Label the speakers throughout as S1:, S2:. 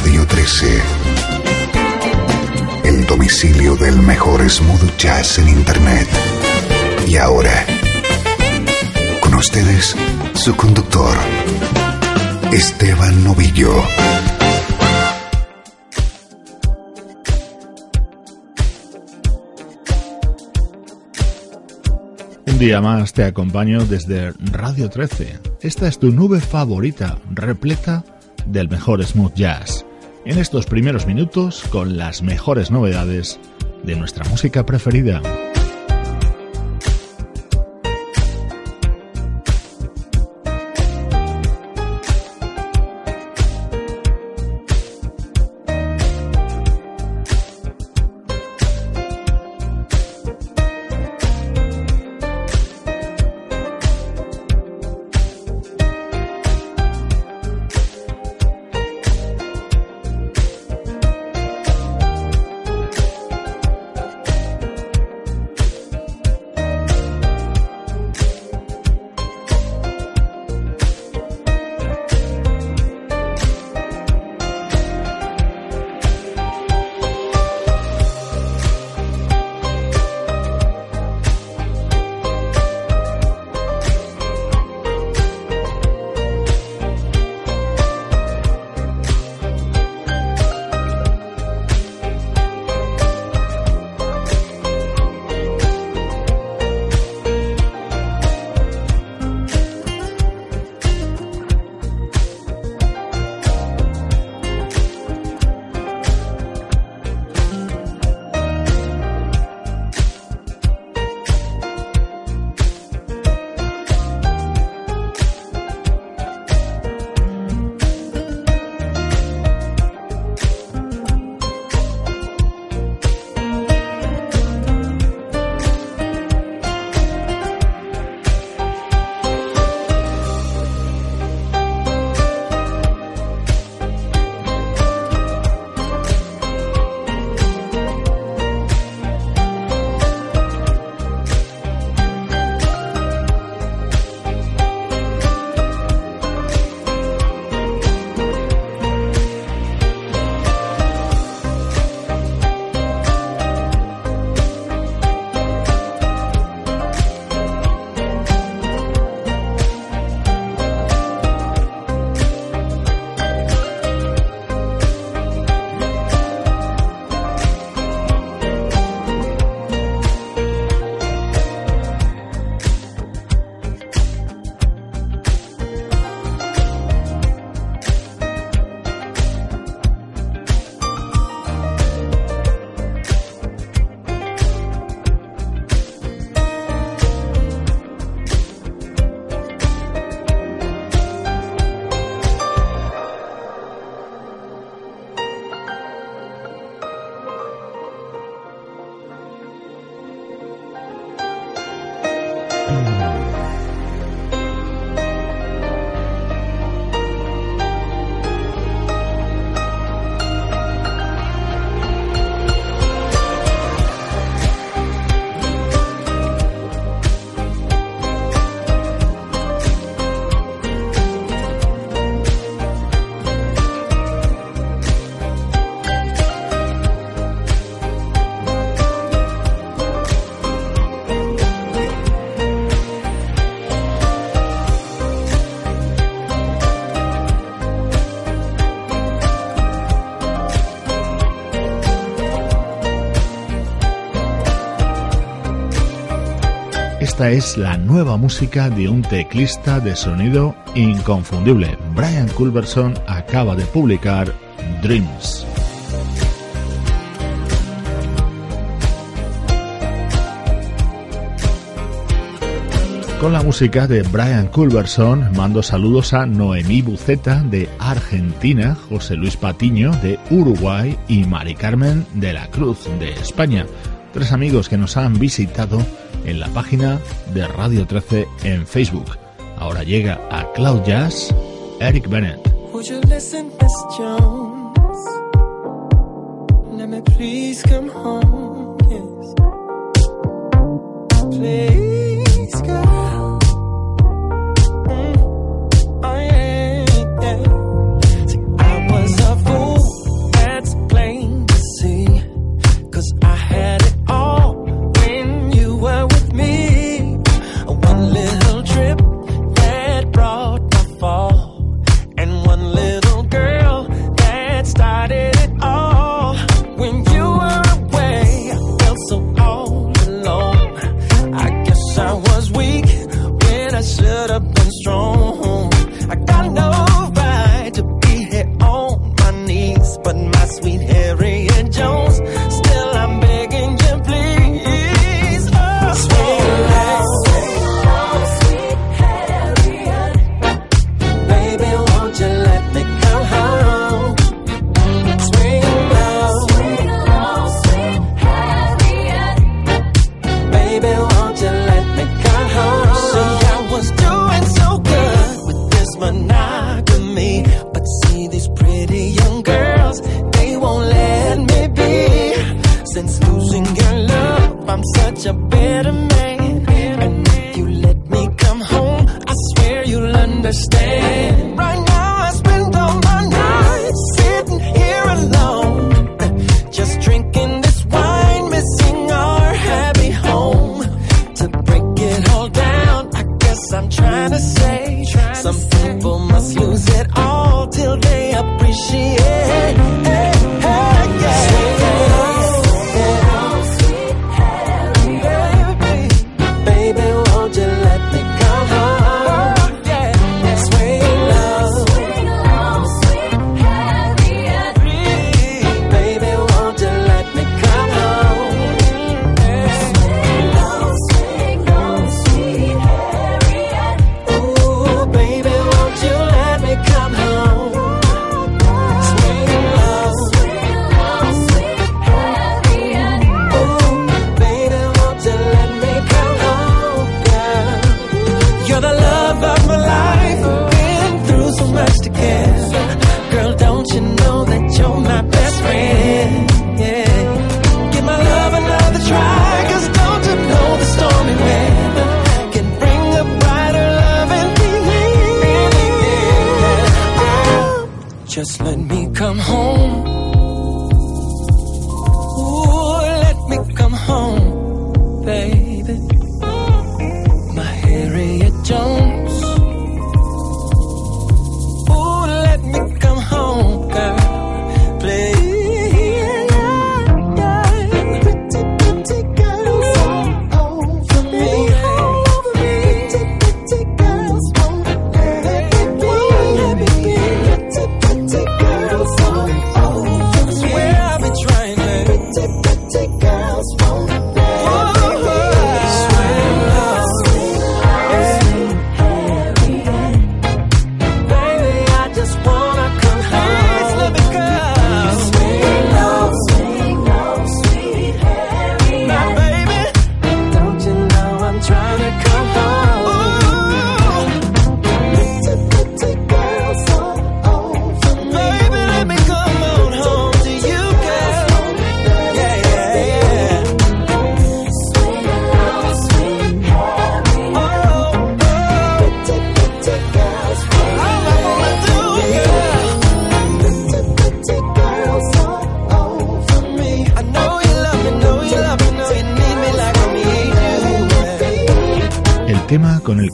S1: Radio 13. El domicilio del mejor smooth jazz en Internet. Y ahora, con ustedes, su conductor, Esteban Novillo.
S2: Un día más te acompaño desde Radio 13. Esta es tu nube favorita, repleta del mejor smooth jazz. En estos primeros minutos, con las mejores novedades de nuestra música preferida. Es la nueva música de un teclista de sonido inconfundible. Brian Culberson acaba de publicar Dreams.
S3: Con la música de Brian Culberson mando saludos a Noemí Buceta de Argentina, José Luis Patiño de Uruguay y Mari Carmen de la Cruz de España. Tres amigos que nos han visitado en la página de Radio 13 en Facebook. Ahora llega a Cloud Jazz Eric Bennett.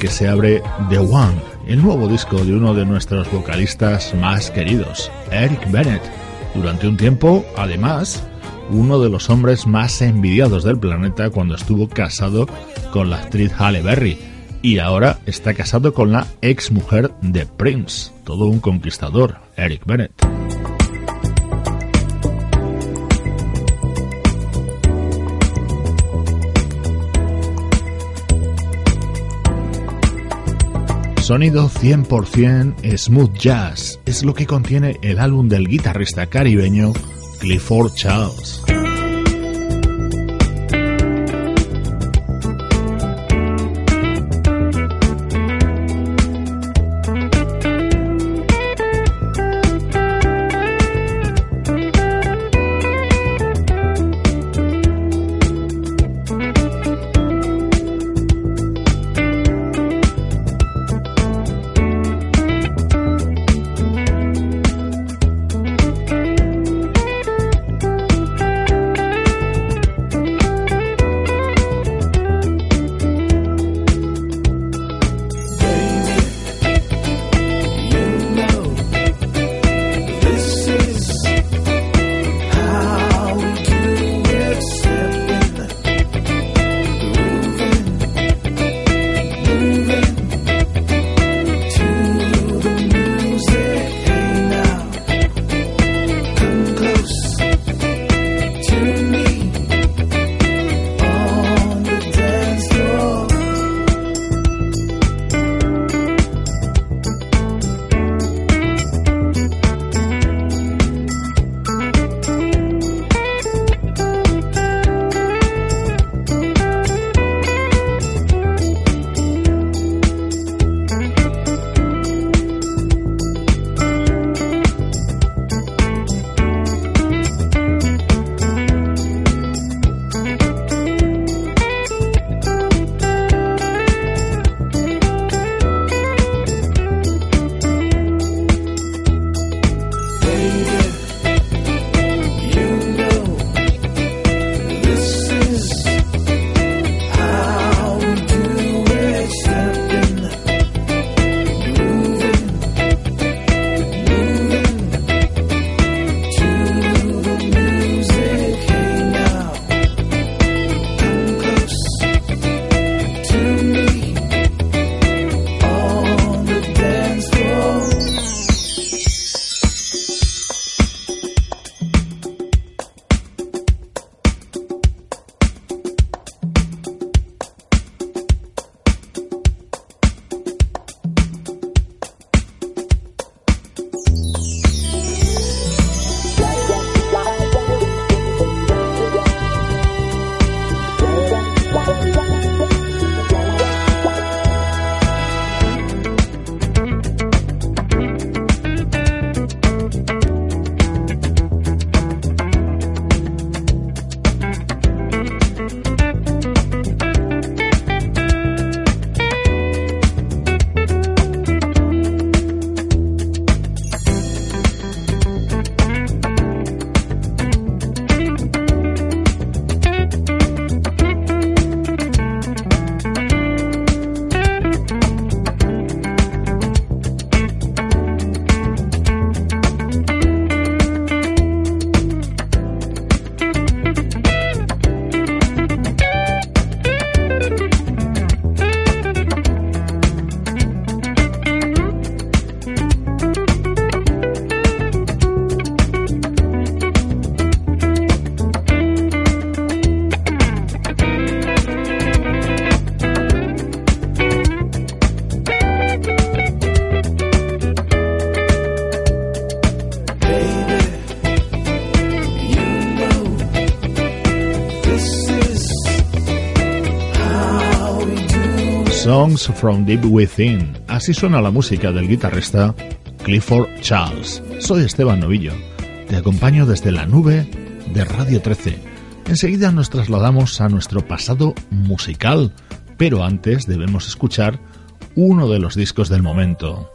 S3: Se abre The One, el nuevo disco de uno de nuestros vocalistas más queridos, Eric Bennett. Durante un tiempo, además, uno de los hombres más envidiados del planeta cuando estuvo casado con la actriz Halle Berry y ahora está casado con la ex mujer de Prince, todo un conquistador, Eric Bennett.
S2: Sonido 100% smooth jazz es lo que contiene el álbum del guitarrista caribeño Clifford Charles. From Deep Within. Así suena la música del guitarrista Clifford Charles. Soy Esteban Novillo. Te acompaño desde la nube de Radio 13. Enseguida nos trasladamos a nuestro pasado musical, pero antes debemos escuchar uno de los discos del momento.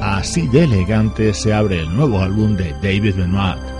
S2: Así de elegante se abre el nuevo álbum de David Benoit.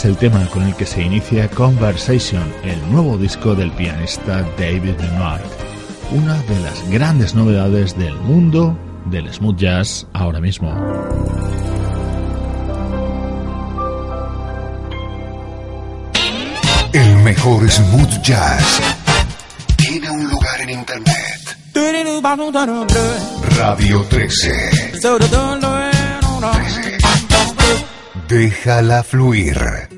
S2: Es el tema con el que se inicia Conversation, el nuevo disco del pianista David Benoit, una de las grandes novedades del mundo del smooth jazz ahora mismo.
S1: El mejor smooth jazz tiene un lugar en internet. Radio 13. Déjala fluir.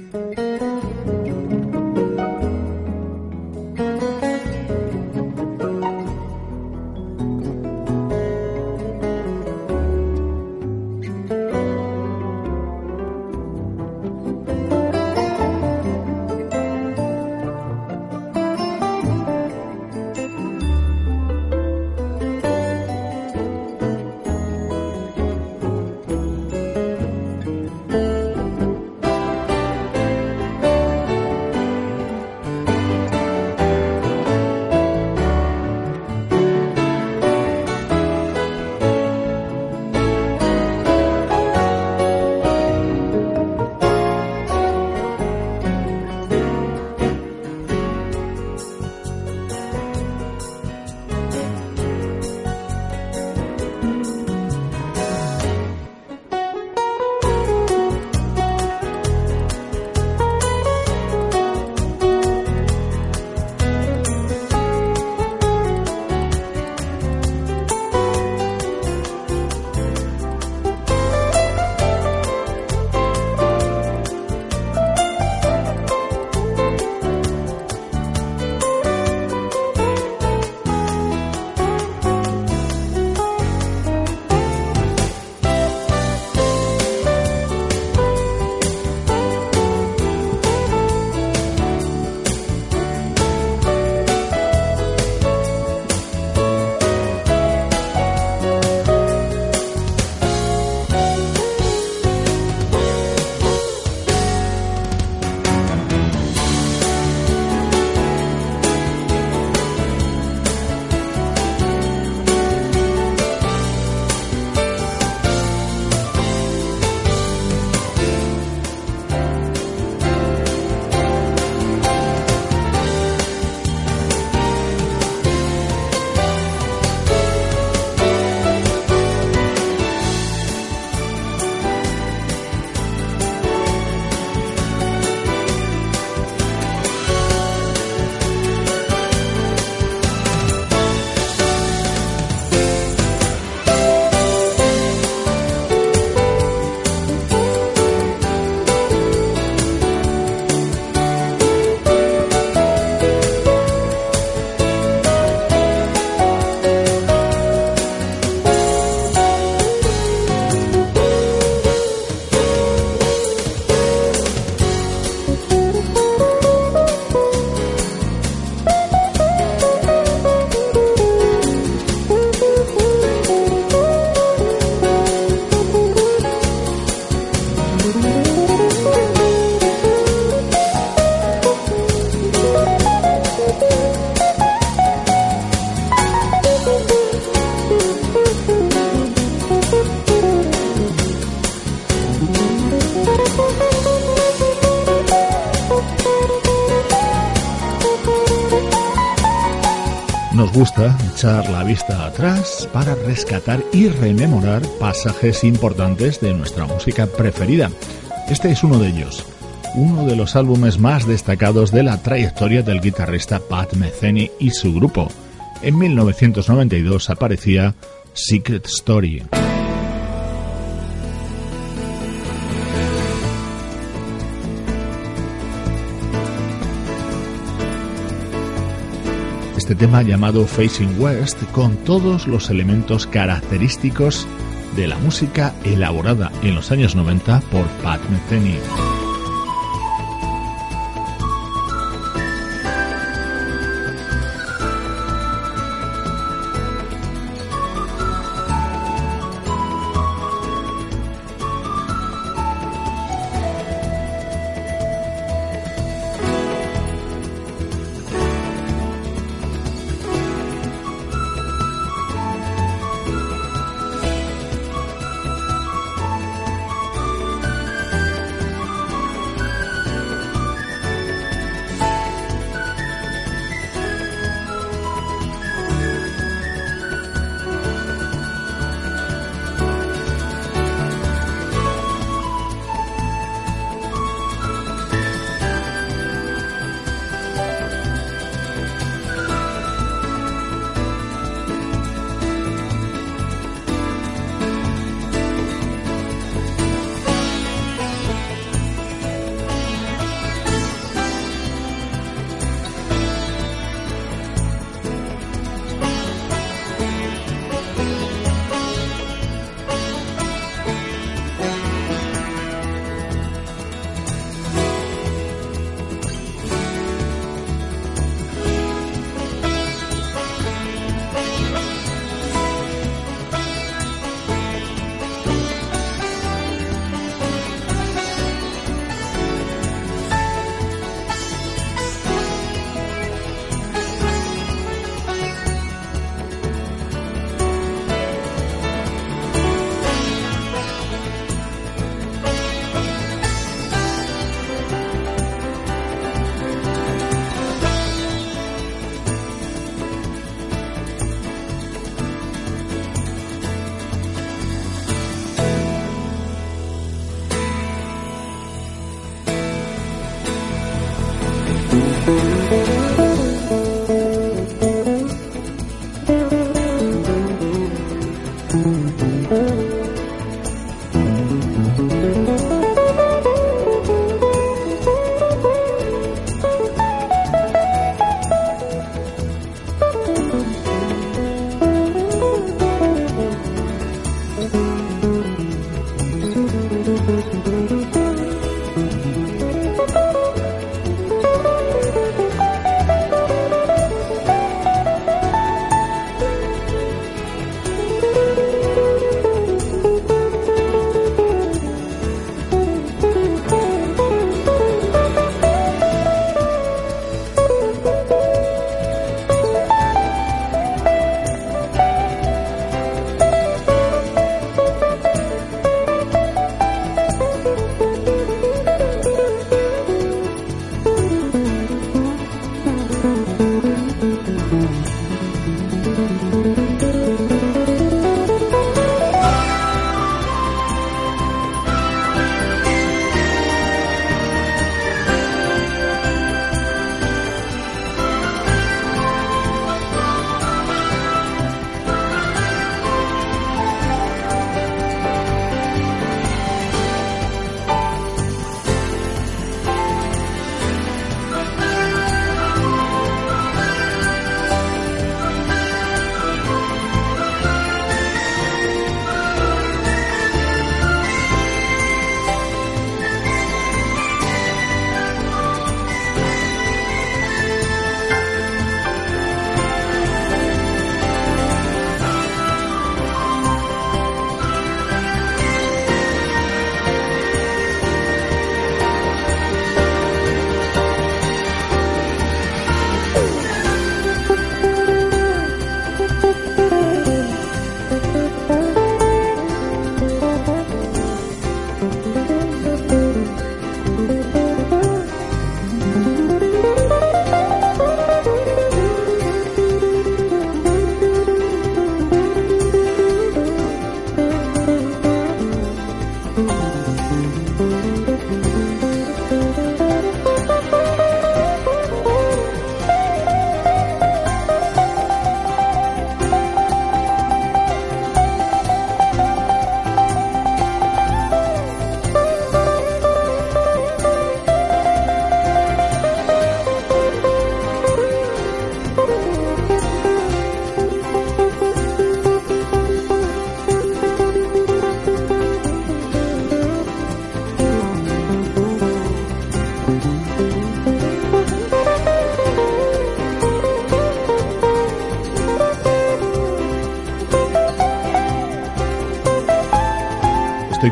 S2: La vista atrás para rescatar y rememorar pasajes importantes de nuestra música preferida. Este es uno de ellos, uno de los álbumes más destacados de la trayectoria del guitarrista Pat Metheny y su grupo. En 1992 aparecía Secret Story. Este tema llamado Facing West con todos los elementos característicos de la música elaborada en los años 90 por Pat Metheny.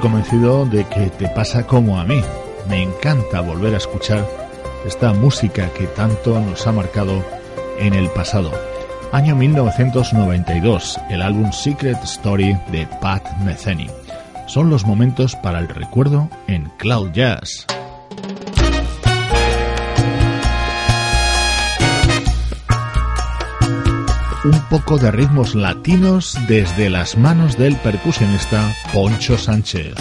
S2: Convencido de que te pasa como a mí. Me encanta volver a escuchar esta música que tanto nos ha marcado en el pasado. Año 1992, el álbum Secret Story de Pat Metheny. Son los momentos para el recuerdo en Cloud Jazz. Un poco de ritmos latinos desde las manos del percusionista Poncho Sánchez.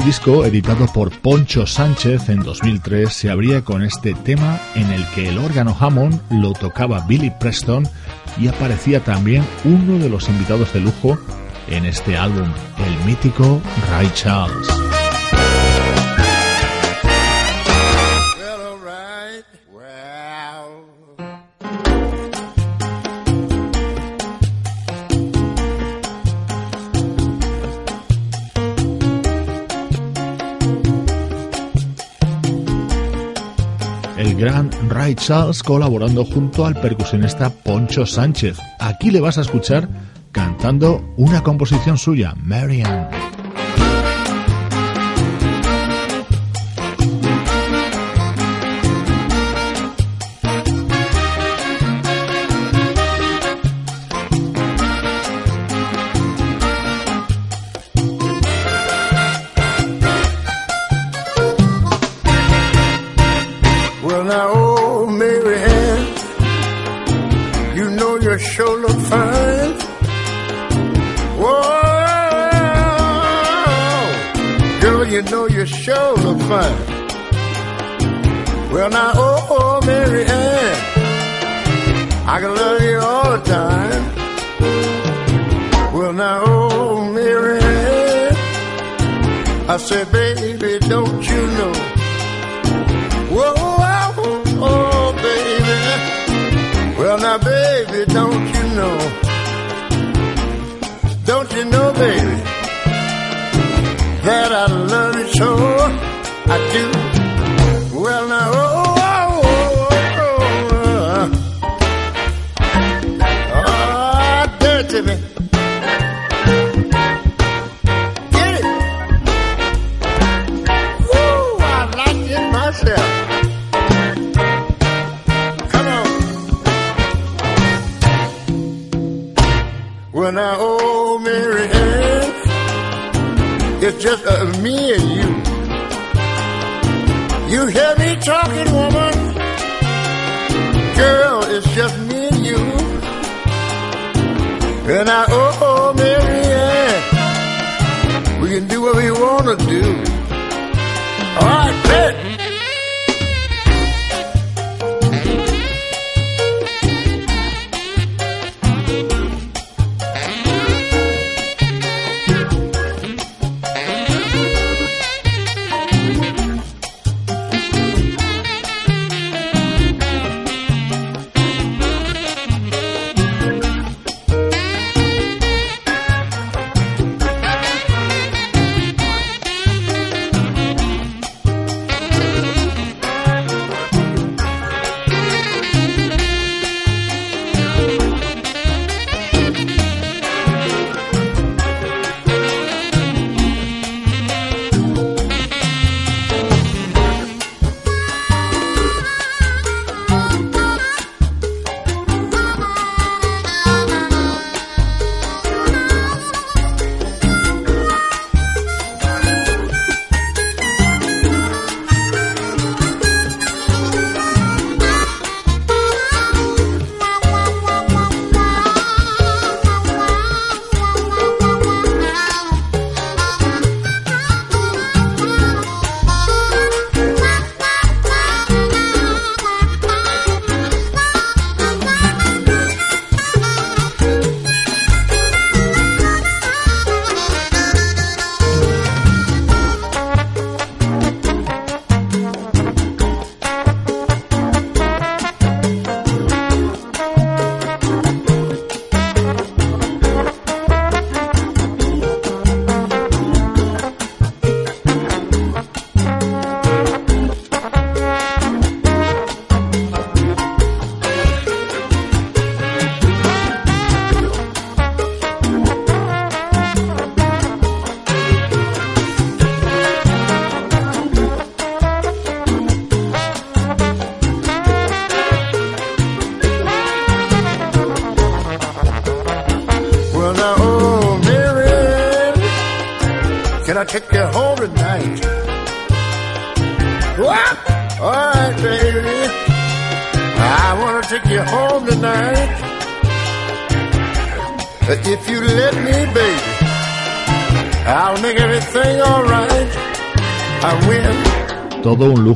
S4: Este disco, editado por Poncho Sánchez en 2003, se abría con este tema en el que el órgano Hammond lo tocaba Billy Preston y aparecía también uno de los invitados de lujo en este álbum, el mítico Ray Charles. Gran Ray Charles colaborando junto al percusionista Poncho Sánchez. Aquí le vas a escuchar cantando una composición suya, Marianne.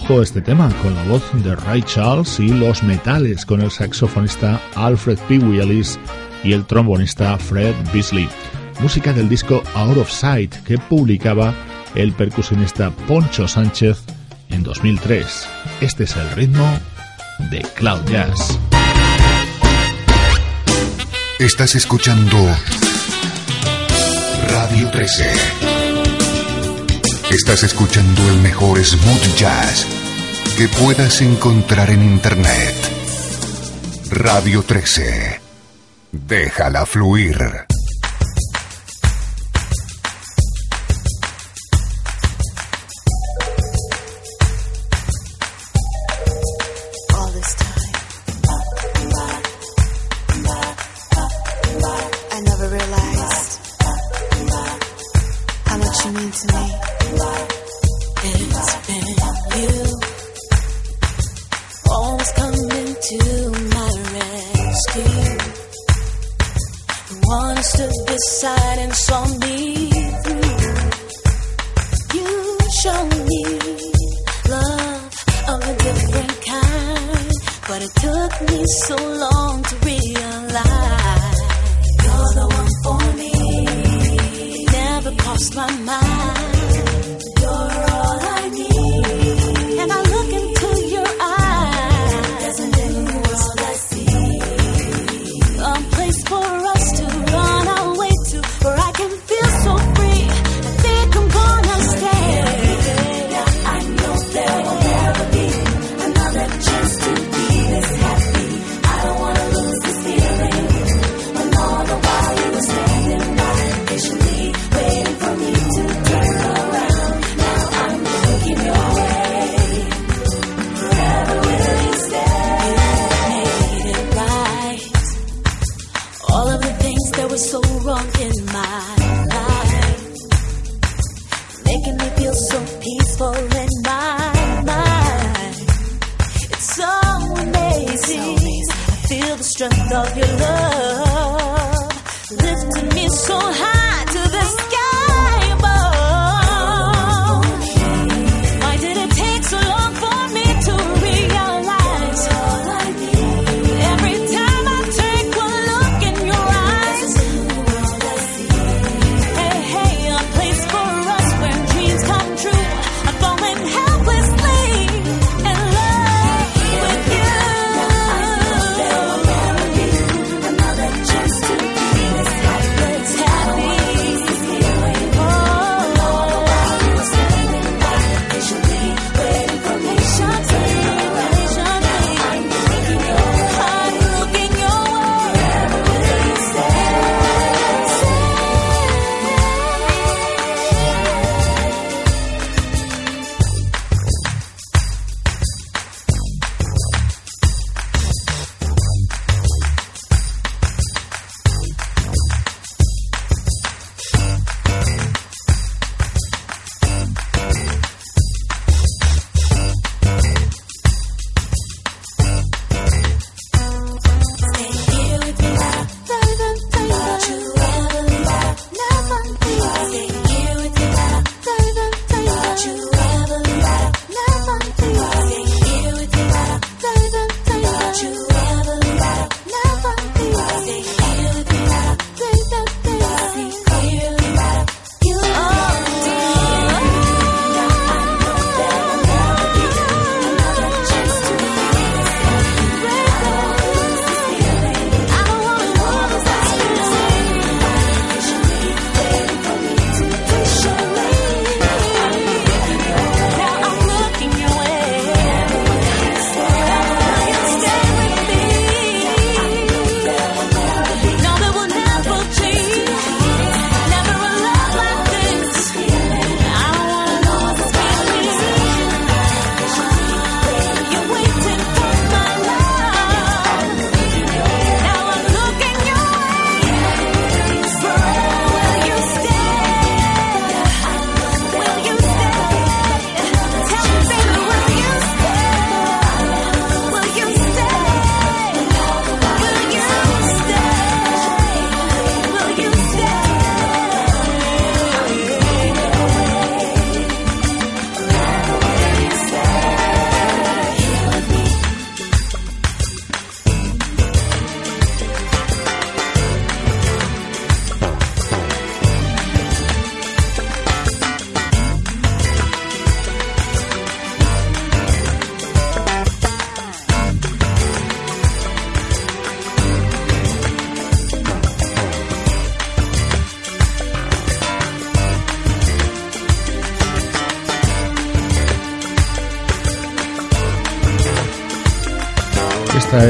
S2: Lujo este tema, con la voz de Ray Charles y los metales con el saxofonista Alfred P. Willis y el trombonista Fred Beasley. Música del disco Out of Sight que publicaba el percusionista Poncho Sánchez en 2003. Este es el ritmo de Cloud Jazz.
S5: Estás escuchando Radio 13. Estás escuchando el mejor smooth jazz que puedas encontrar en Internet. Radio 13. Déjala fluir.
S2: I feel the strength of your love lifting me so high.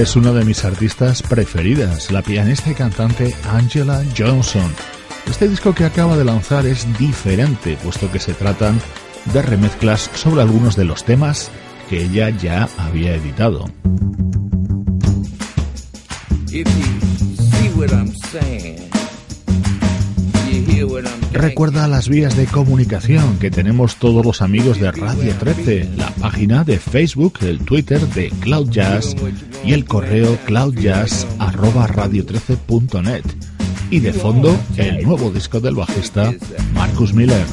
S2: Es una de mis artistas preferidas, la pianista y cantante Angela Johnson. Este disco que acaba de lanzar es diferente, puesto que se tratan de remezclas sobre algunos de los temas que ella ya había editado. Recuerda las vías de comunicación que tenemos todos los amigos de Radio 13, la página de Facebook, el Twitter de Cloud Jazz y el correo cloudjazz@radio13.net. Y de fondo, el nuevo disco del bajista Marcus Miller.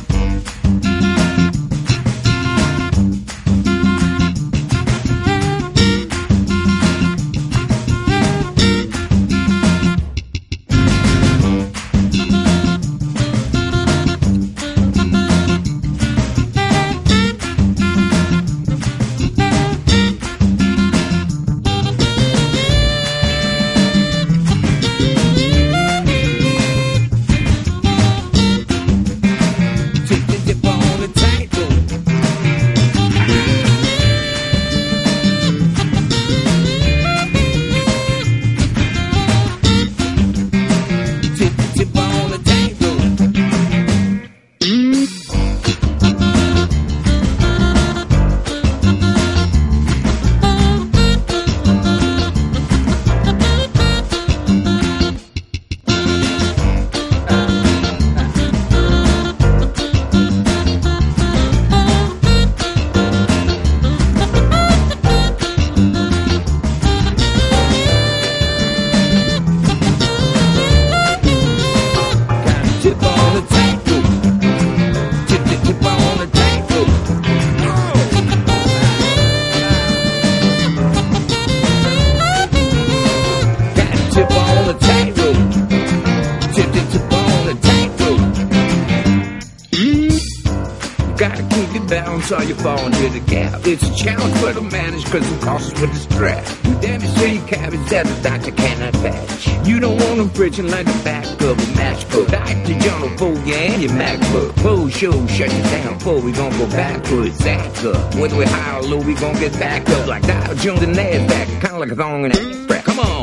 S6: Show, shut you down, pull, we gon' go backwards, act up. Whether we high or low, we gon' get back up. Like Dow Jones and NASDAQ, kinda like a thong in a Come on.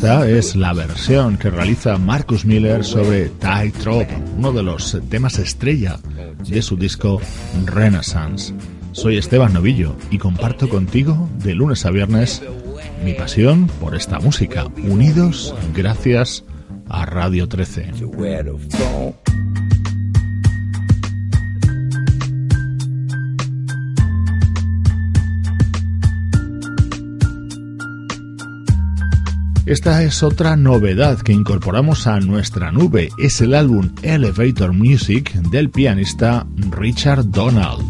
S2: Esta es la versión que realiza Marcus Miller sobre Tightrope, uno de los temas estrella de su disco Renaissance. Soy Esteban Novillo y comparto contigo de lunes a viernes mi pasión por esta música, unidos gracias a Radio 13. Esta es otra novedad que incorporamos a nuestra nube. Es el álbum Elevator Music del pianista Richard Donald.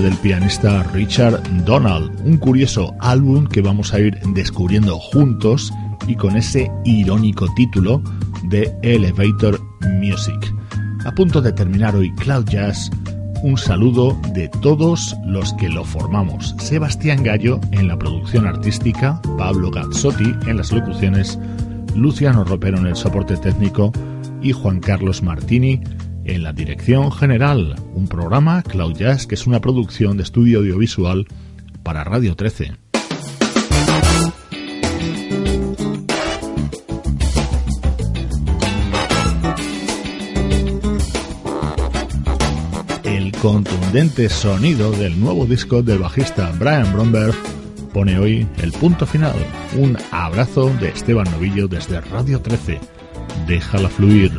S2: Del pianista Richard Donald, un curioso álbum que vamos a ir descubriendo juntos y con ese irónico título de Elevator Music. A punto de terminar hoy Cloud Jazz, un saludo de todos los que lo formamos. Sebastián Gallo en la producción artística, Pablo Gazzotti en las locuciones, Luciano Ropero en el soporte técnico y Juan Carlos Martini en la dirección general, un programa Cloud Jazz que es una producción de estudio audiovisual para Radio 13. El contundente sonido del nuevo disco del bajista Brian Bromberg pone hoy el punto final. Un abrazo de Esteban Novillo desde Radio 13. Déjala fluir.